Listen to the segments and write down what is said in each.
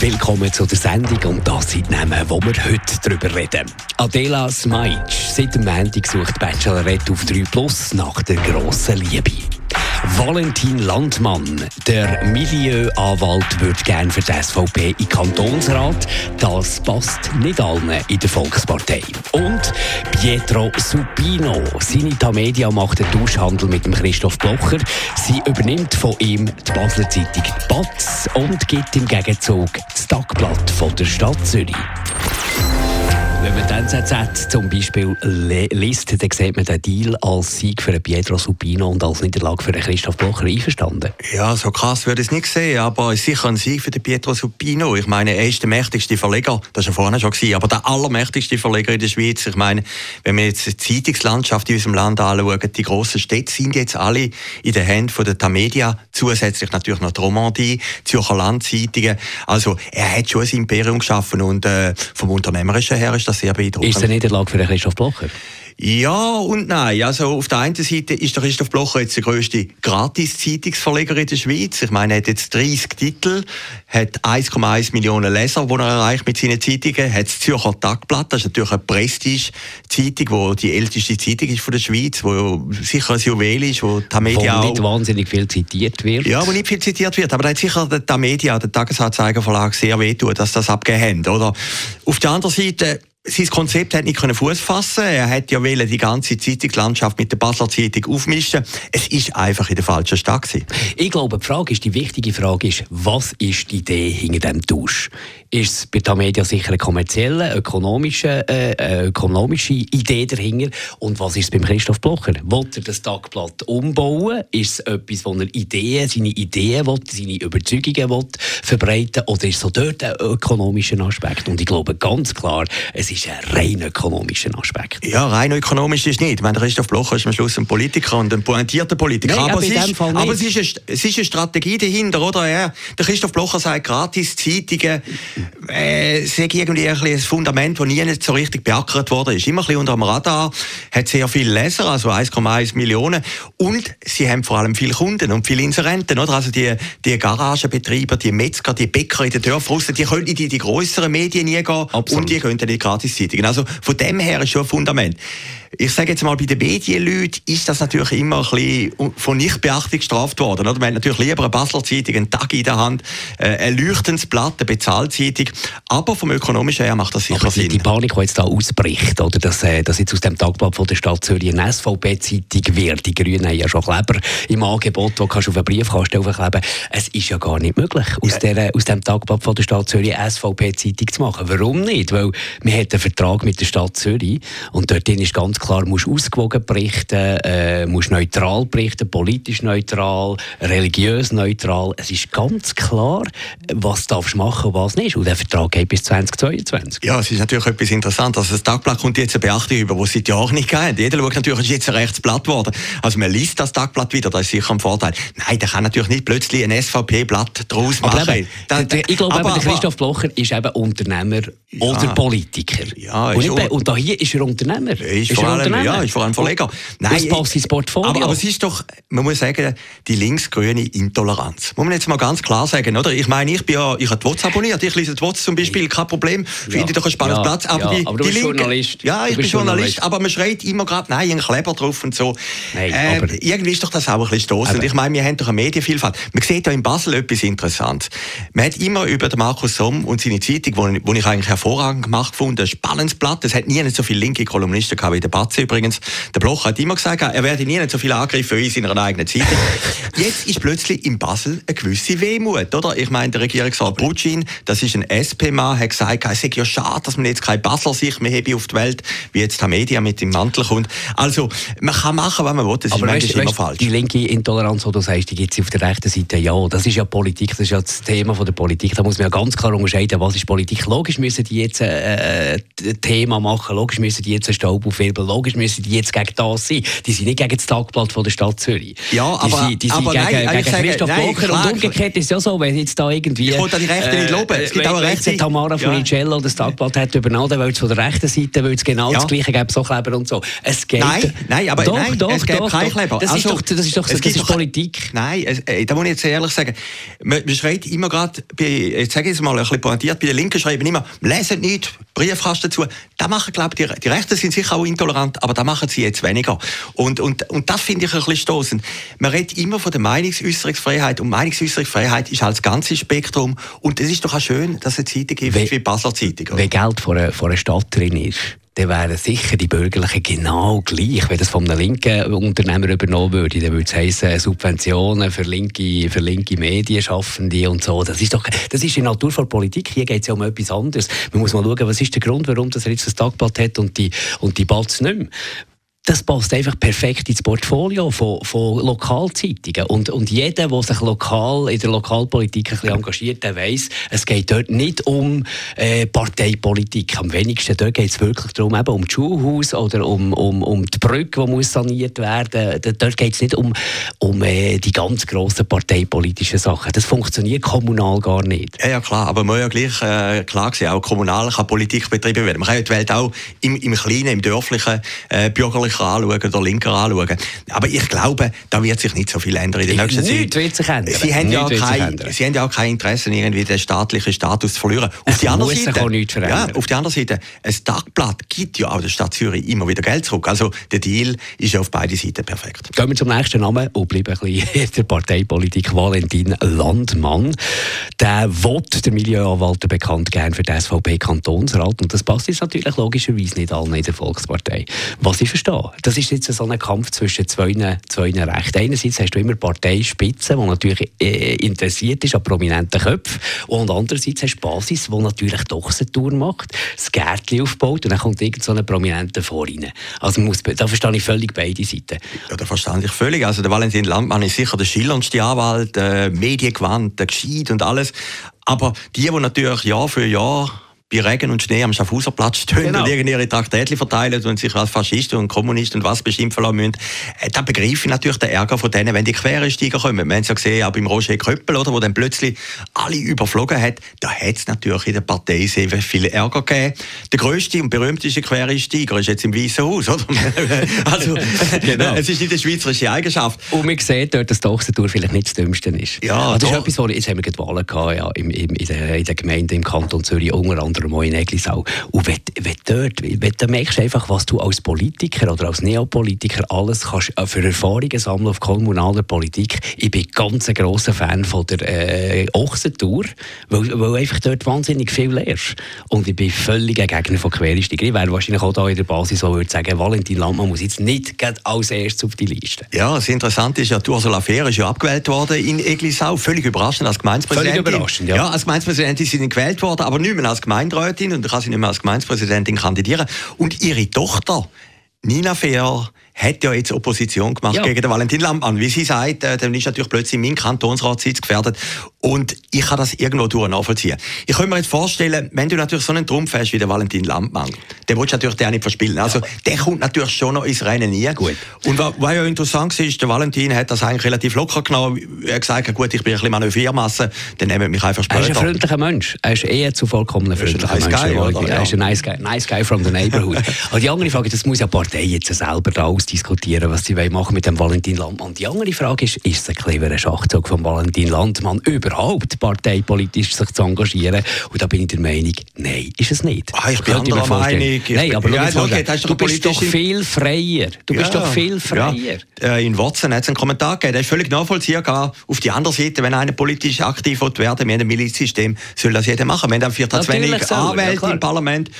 Willkommen zu der Sendung und das sind die Namen, wo wir heute darüber reden. Adela Smajic, seit dem Montag sucht Bachelorette auf 3 Plus nach der grossen Liebe. Valentin Landmann, der Milieuanwalt, würde gerne für die SVP in Kantonsrat. Das passt nicht allen in der Volkspartei. Und Pietro Supino, seine Tamedia macht einen Tauschhandel mit dem Christoph Blocher. Sie übernimmt von ihm die Basler Zeitung Batz und gibt im Gegenzug das Tagblatt von der Stadt Zürich. Wenn man den NZZ zum Beispiel liest, dann sieht man den Deal als Sieg für Pietro Supino und als Niederlage für Christoph Blocher einverstanden. Ja, so krass würde ich es nicht sehen, aber es ist sicher ein Sieg für Pietro Supino. Ich meine, er ist der mächtigste Verleger, das war ja vorhin schon aber der allermächtigste Verleger in der Schweiz. Ich meine, wenn wir jetzt die Zeitungslandschaft in unserem Land anschauen, die grossen Städte sind jetzt alle in den Händen der Tamedia, zusätzlich natürlich noch die Romandie, Zürcher Landzeitungen. Also er hat schon ein Imperium geschaffen und äh, vom Unternehmerischen her ist das sehr beeindruckend. Ist es eine Niederlage für Christoph Blocher? Ja und nein. Also auf der einen Seite ist der Christoph Blocher jetzt der grösste Gratis-Zeitungsverleger in der Schweiz. Ich meine, er hat jetzt 30 Titel, hat 1,1 Millionen Leser, die er erreicht mit seinen Zeitungen, hat das Zürcher Tagblatt, das ist natürlich eine Prestige-Zeitung, die die älteste Zeitung ist von der Schweiz, die sicher ein Juwel ist, wo die Media Wo nicht wahnsinnig viel zitiert wird. Ja, wo nicht viel zitiert wird, aber da hat sicher der Media, der Tagesanzeiger Sehr wehtun, dass das abgegeben haben, oder? Auf der anderen Seite sein Konzept hat nicht Fuß fassen. Er hat ja die ganze Zeitungslandschaft mit der Basler Zeitung aufmischen. Es ist einfach in der falschen Stadt gewesen. Ich glaube, die Frage ist, die wichtige Frage ist, was ist die Idee hinter dem Tausch? Ist es bei der Media sicher eine kommerzielle, ökonomische, äh, ökonomische Idee dahinter? Und was ist es beim Christoph Blocher? Wollt er das Tagblatt umbauen? Ist es etwas, wo er Ideen, seine Ideen will, seine Überzeugungen will verbreiten? Oder ist es so dort ein ökonomischer Aspekt? Und ich glaube ganz klar, es ist ein rein ökonomischer Aspekt. Ja, rein ökonomisch ist nicht. Ich meine, Christoph Blocher ist am Schluss ein Politiker und ein pointierter Politiker. Nein, aber, es ist, aber es, ist eine, es ist eine Strategie dahinter, oder? Er, der Christoph Blocher sagt, gratis Zeitungen äh, sei irgendwie ein, ein Fundament, das nie so richtig beackert worden ist. Immer ein bisschen unter dem Radar, hat sehr viele Leser, also 1,1 Millionen. Und sie haben vor allem viele Kunden und viele Inserenten, oder? Also die, die Garagenbetreiber, die Metzger, die Bäcker in den Dörfern, die können in die, die grösseren Medien nie gehen Absolut. und die können dann nicht Gratiszeitungen. Also von dem her ist schon ein Fundament ich sage jetzt mal, bei den Medienleuten ist das natürlich immer ein bisschen von Nichtbeachtung gestraft worden. Oder? Man hat natürlich lieber eine Basler Zeitung, einen Tag in der Hand, äh, ein leuchtendes Blatt, eine Bezahlzeitung. Aber vom Ökonomischen her macht das sicher Aber Sinn. Die Panik, die jetzt da ausbricht, oder, dass, äh, dass jetzt aus dem Tagblatt von der Stadt Zürich eine SVP-Zeitung wird. Die Grünen haben ja schon Kleber im Angebot, wo kannst du auf einen Briefkasten aufkleben Es ist ja gar nicht möglich, aus, ja. der, aus dem Tagblatt von der Stadt Zürich eine SVP-Zeitung zu machen. Warum nicht? Weil man hat einen Vertrag mit der Stadt Zürich und dort ist ganz klar, musst ausgewogen berichten, äh, musst neutral berichten, politisch neutral, religiös neutral. Es ist ganz klar, was du machen und was nicht. Und der Vertrag geht bis 2022. Ja, es ist natürlich etwas interessant. Also das Tagblatt kommt jetzt eine Beachtung über, die es seit Jahren nicht gab. Jeder schaut natürlich, es ist jetzt ein Rechtsblatt geworden. Also man liest das Tagblatt wieder, das ist sicher ein Vorteil. Nein, der kann natürlich nicht plötzlich ein SVP-Blatt daraus machen. Aber eben, da, da, ich glaube, aber, der Christoph Blocher ist eben Unternehmer ja, oder Politiker. Ja, und, nicht, und da hier ist er Unternehmer. Ist, ist allem, Unternehmer. Ja, ist vor allem Verleger. Nein, das passt ins Portfolio. Aber, aber es ist doch, man muss sagen, die linksgrüne Intoleranz. Muss man jetzt mal ganz klar sagen, oder? Ich meine, ich bin ja, ich habe die WOTS abonniert, ich lese die WOTS zum Beispiel, kein Problem, finde ich doch einen spannenden ja, Platz. Aber, ja, die, aber du die bist Linke, Journalist. Ja, ich bin Journalist, Journalist, aber man schreit immer gerade, nein, ein Kleber drauf und so. Nein, äh, irgendwie ist doch das auch ein bisschen stossend. Ich meine, wir haben doch eine Medienvielfalt. Man sieht ja in Basel etwas Interessantes. Man hat immer über den Markus Somm und seine Zeitung, die ich eigentlich hervorragend gemacht fand, ein spannendes Blatt. Es hat nie so viele linke Kolumnisten gehabt wie der Katze übrigens. Der Bloch hat immer gesagt, er werde nie so viel angegriffen wie in seiner eigenen Zeitung. Jetzt ist plötzlich in Basel eine gewisse Wehmut, oder? Ich meine, der Regierungsrat Brutschin, das ist ein SP-Mann, hat gesagt, es sei ja schade, dass man jetzt kein Basler sich mehr habe auf die Welt, wie jetzt der Media mit dem Mantel kommt. Also, man kann machen, was man will, das Aber ist weißt, immer falsch. Die linke Intoleranz, die du sagst, die gibt es auf der rechten Seite ja. Das ist ja Politik, das ist ja das Thema von der Politik. Da muss man ja ganz klar unterscheiden, was ist Politik. Logisch müssen die jetzt äh, ein Thema machen, logisch müssen die jetzt einen Staub aufheben, logisch müssen die jetzt gegen das sein. Die sind nicht gegen das Tagblatt von der Stadt Zürich. Ja, die aber- sind, die sind aber gegen, nein, gegen ich sage- Christoph nein, Und umgekehrt ist es ja so, wenn jetzt da irgendwie... Ich wollte die Rechte nicht loben. Es gibt wenn, auch wenn Rechte- jetzt Tamara Ja. Funicello das Tagblatt hat übernommen, dann will es von der rechten Seite will es genau Ja. das Gleiche geben, so Kleber und so. Es geht... Nein, nein, aber doch, nein, doch, es gibt doch, keinen. Kleber. Das, Also, ist doch, das ist doch, das ist Politik. Nein, äh, da muss ich jetzt ehrlich sagen, man, man schreit immer gerade, jetzt sage ich es mal ein bisschen pointiert, bei den Linken schreiben immer, lesen nicht, Briefkasten zu. Da machen, glaube ich, die, die Rechten sind sicher auch intolerant, aber da machen sie jetzt weniger. Und, und, und das finde ich ein bisschen stoßend. Man redet immer von der Meinungsäußerungsfreiheit und Meinungsäußerungsfreiheit ist halt das ganze Spektrum. Und es ist doch auch schön, dass es eine Zeitung gibt wie die Basler Zeitung. Wenn Geld von einer, von einer Stadt drin ist, dann wären sicher die Bürgerlichen genau gleich. Wenn das von einem linken Unternehmer übernommen würde, dann würde es heissen, Subventionen für linke, für linke Medienschaffende und so. Das ist doch, das ist die Natur von Politik. Hier geht es ja um etwas anderes. Man muss mal schauen, was ist der Grund, warum das jetzt das Tagblatt hat und die, und die Batz nicht mehr das passt einfach perfekt ins Portfolio von, von Lokalzeitungen. Und, und jeder, der sich lokal in der Lokalpolitik ein bisschen engagiert, der weiss, es geht dort nicht um äh, Parteipolitik. Am wenigsten dort geht es wirklich darum, eben um das Schulhaus oder um, um, um die Brücke, die muss saniert werden muss. Dort geht es nicht um, um äh, die ganz grossen parteipolitischen Sachen. Das funktioniert kommunal gar nicht. Ja, ja, klar. Aber man muss ja gleich äh, klar sehen, auch kommunal kann Politik betrieben werden. Man kann ja die Welt auch im, im Kleinen, im Dörflichen, äh, bürgerlicher anschauen oder linker anschauen. Aber ich glaube, da wird sich nicht so viel ändern in der nächsten Zeit. Nichts wird sich ändern. Sie haben, ja kein. Sie haben ja auch kein Interesse, irgendwie den staatlichen Status zu verlieren. Auf Es die andere Seite, auch nichts verändern. Ja, auf die andere Seite, ein Tagblatt gibt ja auch der Stadt Zürich immer wieder Geld zurück. Also der Deal ist ja auf beide Seiten perfekt. Gehen wir zum nächsten Namen und bleiben ein bisschen in der Parteipolitik. Valentin Landmann. Der will der Milieuanwalt bekannt gern für den SVP-Kantonsrat. Und das passt jetzt natürlich logischerweise nicht allen in der Volkspartei. Was ich verstehe, das ist jetzt so ein Kampf zwischen zwei, zwei Rechten. Einerseits hast du immer Parteispitze, die natürlich äh, interessiert ist an prominenten Köpfen. Und andererseits hast du Basis, die natürlich doch eine Tour macht, das Gärtchen aufbaut und dann kommt irgend so ein Prominenter vor rein. Also muss, da verstehe ich völlig beide Seiten. Ja, da verstand ich völlig. Also der Valentin Landmann ist sicher der schillerndste Anwalt, äh, mediengewandt, gescheit und alles. Aber die, die natürlich Jahr für Jahr bei Regen und Schnee am Schaffhauserplatz stehen Genau. und irgendwie ihre Traktätchen verteilen und sich als Faschisten und Kommunisten und was beschimpfen lassen müssen, äh, da begreife ich natürlich den Ärger von denen, wenn die Quereinsteiger kommen. Wir haben es ja gesehen, auch beim Roger Köppel, oder, wo dann plötzlich alle überflogen hat, da hat es natürlich in der Partei sehr viel Ärger gegeben. Der grösste und berühmteste Quereinsteiger ist jetzt im Weißen Haus, oder? also, Genau. es ist nicht eine schweizerische Eigenschaft. Und man sieht dort, dass die Ochsentour vielleicht nicht das Dümmste ist. Ja, Aber das ist etwas, wo jetzt haben wir gerade Wahlen gehabt, ja, im, im, in, der, in der Gemeinde im Kanton Zürich, unter anderem auch in Eglisau. Und wenn, wenn dort, wenn, dann merkst du einfach, was du als Politiker oder als Neopolitiker alles kannst äh, für Erfahrungen sammeln auf kommunaler Politik. Ich bin ganz ein grosser Fan von der äh, Ochsentour, weil, weil einfach dort wahnsinnig viel lernst. Und ich bin völlig ein Gegner von Quereinsteiger. Ich wäre wahrscheinlich auch da in der Basis, wo würde sagen, Valentin Landmann muss jetzt nicht als erstes auf die Liste. Ja, das Interessante ist ja, Ursula Fehr ist ja abgewählt worden in Eglisau. Völlig überraschend als Gemeindepräsidentin. Völlig überraschend, ja. Ja, als Gemeindepräsidentin ist sie gewählt worden, aber nicht mehr als Gemeinderätin und kann sie nicht mehr als Gemeindepräsidentin kandidieren. Und ihre Tochter, Nina Fehr, hat ja jetzt Opposition gemacht Ja. gegen den Valentin Landmann. Wie sie sagt, äh, dann ist natürlich plötzlich mein Kantonsratssitz gefährdet. Und ich kann das irgendwo durch nachvollziehen. Ich könnte mir jetzt vorstellen, wenn du natürlich so einen Trumpf hast wie der Valentin Landmann, den willst du natürlich den auch nicht verspielen. Also, der kommt natürlich schon noch ins Rennen nie. Gut. Und was, was ja interessant ist, der Valentin hat das eigentlich relativ locker genommen. Er hat gesagt, gut, ich bin ein bisschen Manövriermasse, dann nehmen wir mich einfach Er ist ein später. freundlicher Mensch. Er ist eher zu vollkommen ist ein freundlicher nice Mensch. guy, Ja, oder? Er ist ein nice guy, nice guy from the neighborhood. Aber die andere Frage, das muss ja Partei jetzt selber da austragen. Diskutieren, was sie machen mit dem Valentin Landmann. Die andere Frage ist, ist es ein cleverer Schachzug von Valentin Landmann, überhaupt parteipolitisch sich zu engagieren? Und da bin ich der Meinung, nein, ist es nicht. Ah, ich bin anderer Meinung. Nein, aber ja, okay, du bist doch viel freier. Du bist ja, doch viel freier. Ja. Äh, in Watson hat es einen Kommentar gegeben, der ist völlig nachvollziehbar. Auf die andere Seite, wenn einer politisch aktiv werden will, wir haben ein Milizsystem, soll das jeder machen. Wenn dann vier zu wenig Anwälte ja, im Parlament,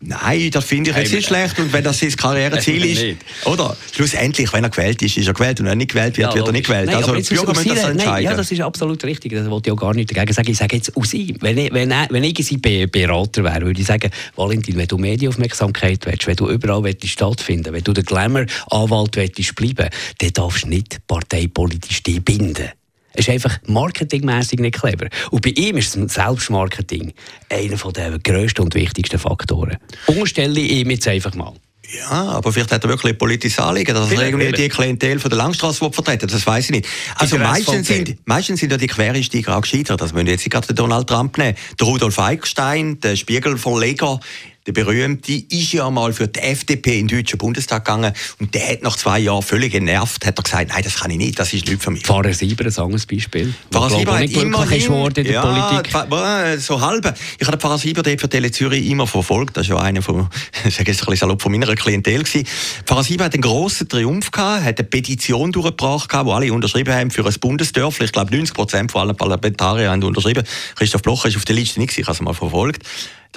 nein, das finde ich jetzt nicht schlecht. Und wenn das sein Karriereziel ist, oder? Schlussendlich, wenn er gewählt ist, ist er gewählt. Und wenn er nicht gewählt wird, wird er nicht gewählt. Nein, also die Bürger müssen das entscheiden. ja, das ist absolut richtig. Das wollte ich auch gar nicht dagegen sagen. Ich sage jetzt aus ihm. Wenn ich, wenn, wenn ich sein Berater wäre, würde ich sagen, Valentin, wenn du Medienaufmerksamkeit willst, wenn du überall willst stattfinden wenn du der Glamour-Anwalt willst bleiben, dann darfst du nicht parteipolitisch dich binden. Es ist einfach marketingmäßig nicht clever. Und bei ihm ist Selbstmarketing einer der grössten und wichtigsten Faktoren. Unterstelle ich ihm jetzt einfach mal. Ja, aber vielleicht hat er wirklich politisches Anliegen, dass er irgendwie die Klientel von der Langstrasse vertreten Das weiß ich nicht. Also meistens sind, meistens sind ja die Quereinsteiger auch gescheitert. Das müssen jetzt gerade Donald Trump nehmen. Der Rudolf Eichstein, der Spiegelverleger, der berühmte, ist ja mal für die FDP in den Deutschen Bundestag gegangen und der hat nach zwei Jahren völlig genervt, hat er gesagt, nein, das kann ich nicht, das ist nicht für mich. Pfarrer Sieber, ein anderes Beispiel. Pfarrer Sieber hat immerhin, in der ja, Politik. so halb. Ich habe Pfarrer Sieber dort für Tele Zürich immer verfolgt, das ist ja einer von, ich sage jetzt ein bisschen salopp, von meiner Klientel gewesen. Pfarrer Sieber hat einen grossen Triumph gehabt, hat eine Petition durchgebracht, wo alle unterschrieben haben für ein Bundesdörfli. Ich glaube, 90 Prozent von allen Parlamentariern haben unterschrieben. Christoph Blocher ist auf der Liste nicht, ich habe es mal verfolgt.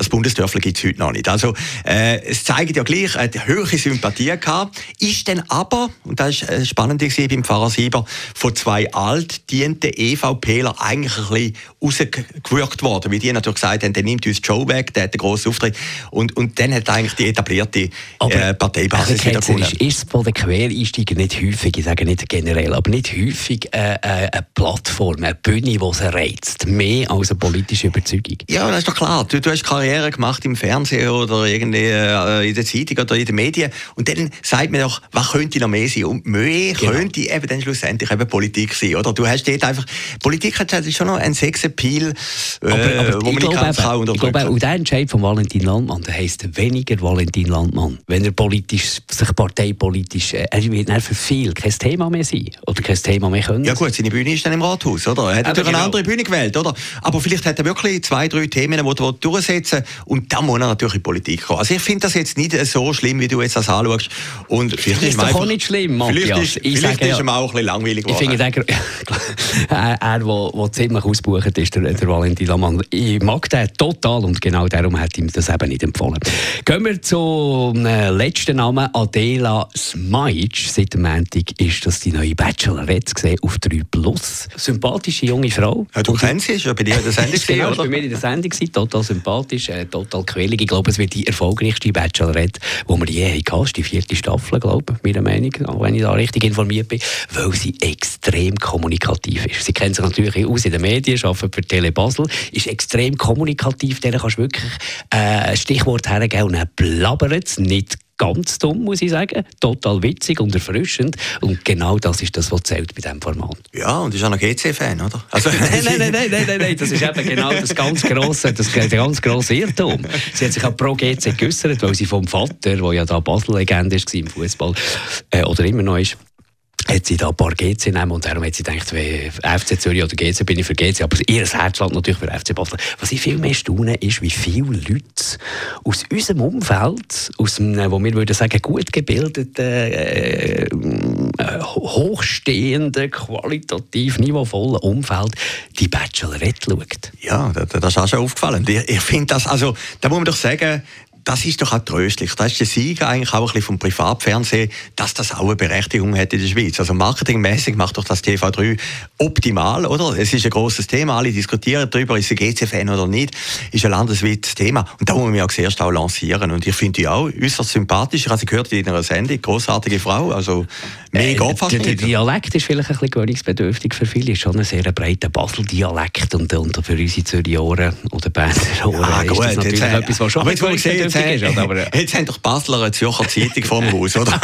Das Bundesdörfler gibt es heute noch nicht. Also, äh, es zeigt ja gleich eine höhere Sympathie gehabt. Ist dann aber, und das war äh, spannend gewesen beim Pfarrer Sieber, von zwei altdienten EVPler eigentlich ein bisschen rausgewürgt worden. Wie die natürlich gesagt haben, der nimmt uns Joe weg, der hat einen grossen Auftritt. Und, und dann hat eigentlich die etablierte äh, Parteibasis wieder gewonnen. Ist, ist von den Quereinsteigern nicht häufig, ich sage nicht generell, aber nicht häufig äh, äh, eine Plattform, eine Bühne, die sie reizt, mehr als eine politische Überzeugung? Ja, das ist doch klar. Du, du hast Karriere gemacht im Fernsehen oder irgendwie äh, in der Zeitung oder in den Medien und dann sagt man doch, was könnte noch mehr sein? Und mehr genau. könnte eben dann schlussendlich eben Politik sein, oder? Du hast dort einfach, Politik hat schon noch einen Sexappeal, äh, aber, aber wo man nicht ganz kann unterdrücken kann. Und der Entscheid von Valentin Landmann, der heisst weniger Valentin Landmann. Wenn er politisch, sich parteipolitisch, äh, er wird für viel kein Thema mehr sein oder kein Thema mehr können. Ja gut, seine Bühne ist dann im Rathaus, oder? Er hat natürlich genau. eine andere Bühne gewählt, oder? Aber vielleicht hat er wirklich zwei, drei Themen, die er durchsetzen umsetzen. Und dann muss er natürlich in die Politik kommen. Also ich finde das jetzt nicht so schlimm, wie du jetzt das anschaust. Und vielleicht ist, ist auch nicht schlimm, Matthias. Vielleicht ist, ich vielleicht sage, ist ihm auch ein bisschen langweilig geworden. Ich finde, der, er, der, ziemlich ausgebucht ist, der, der Valentin Lamann. Ich mag den total und genau darum hat ihm das eben nicht empfohlen. Gehen wir zum letzten Namen, Adela Smajic. Seit dem Montag ist das die neue Bachelorette gesehen auf 3 Plus. Sympathische junge Frau. Ja, du kennst sie, ist ja bei dir in der Sendung. genau, bei mir in der Sendung, total sympathisch ist äh, total quälig. Ich glaube, es wird die erfolgreichste Bachelorette, die wir je hatten. die vierte Staffel, glaube ich, meiner Meinung nach, wenn ich da richtig informiert bin, weil sie extrem kommunikativ ist. Sie kennt sich natürlich aus in den Medien, arbeitet für Tele Basel, ist extrem kommunikativ, der kannst du wirklich äh, ein Stichwort hergeben und dann blabbert es nicht ganz dumm, muss ich sagen. Total witzig und erfrischend. Und genau das ist das, was zählt bei diesem Format. Ja, und ist auch noch GC-Fan, oder? Also, nein, nein, nein, nein, nein, nein, das ist eben genau das ganz grosse, das, der ganz grosse Irrtum. Sie hat sich auch pro GC geäussert, weil sie vom Vater, der ja da Basel-Legende war im Fußball, äh, oder immer noch ist, hat sie da ein paar GC nehmen und darum hat sie gedacht, FC Zürich oder GC bin ich für GC, aber ihr Herz schlägt natürlich für FC Basel. Was ich viel mehr staune, ist, wie viele Leute aus unserem Umfeld, aus einem, wo wir würden sagen, gut gebildeten, äh, äh, hochstehenden, qualitativ niveauvollen Umfeld die Bachelorette schaut. Ja, das, das ist auch schon aufgefallen. Ich, ich finde das, also, da muss man doch sagen, das ist doch auch tröstlich. Das ist der Sieg eigentlich auch ein bisschen vom Privatfernsehen, dass das auch eine Berechtigung hat in der Schweiz. Also marketingmäßig macht doch das TV3 optimal, oder? Es ist ein großes Thema, alle diskutieren darüber, ist ein GC-Fan oder nicht, ist ein landesweites Thema. Und da muss man ja zuerst auch lancieren. Und ich finde die auch äußerst sympathisch. Ich gehört in einer Sendung, großartige Frau, also mehr äh, fast der, der Dialekt ist vielleicht ein bisschen gewöhnungsbedürftig für viele, ist schon ein sehr breiter Basel-Dialekt und, und für unsere Zürich-Ohren oder Berner Ohren ja, gut, ist das natürlich etwas, was schon aber jetzt, wo ich sehe, ist. Aber, äh, jetzt haben doch Basler eine Zürcher Zeitung vor dem Haus, oder?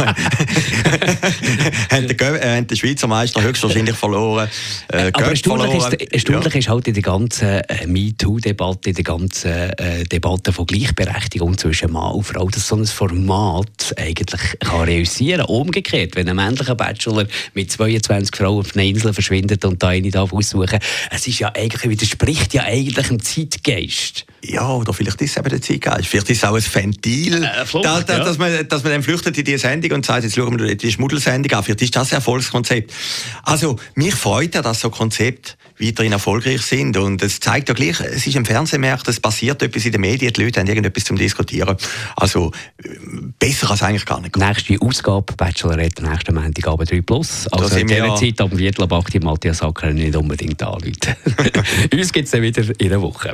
haben, den, äh, haben den Schweizer Meister höchstwahrscheinlich verloren. Äh, aber erstaunlich, verloren. Ist, erstaunlich ja. ist halt in der ganzen äh, MeToo-Debatte, in der ganzen äh, Debatte von Gleichberechtigung zwischen Mann und Frau, dass so ein Format eigentlich kann realisieren kann. Umgekehrt, wenn ein männlicher Bachelor mit 22 Frauen auf einer Insel verschwindet und da eine darf aussuchen, es ist ja eigentlich, widerspricht ja eigentlich dem Zeitgeist. Ja, oder vielleicht ist es eben der Zeitgeist. Vielleicht ist es auch ein Ventil, äh, Flucht, da, da, ja. dass, man, dass man dann flüchtet in diese Sendung und sagt, jetzt schauen wir die Schmuddelsendung an. Vielleicht ist das ein Erfolgskonzept. Also, mich freut ja, dass so Konzepte weiterhin erfolgreich sind. Und es zeigt ja gleich, es ist im Fernsehmarkt, es passiert etwas in den Medien, die Leute haben irgendetwas zum Diskutieren. Also, besser als eigentlich gar nicht. Nächste Ausgabe, Bachelorette, nächsten Montagabend 3 Plus. Also, in dieser ja Zeit, ab dem Viertel ab 8 Matthias Sacker nicht unbedingt anrufen. Uns gibt es dann wieder in einer Woche.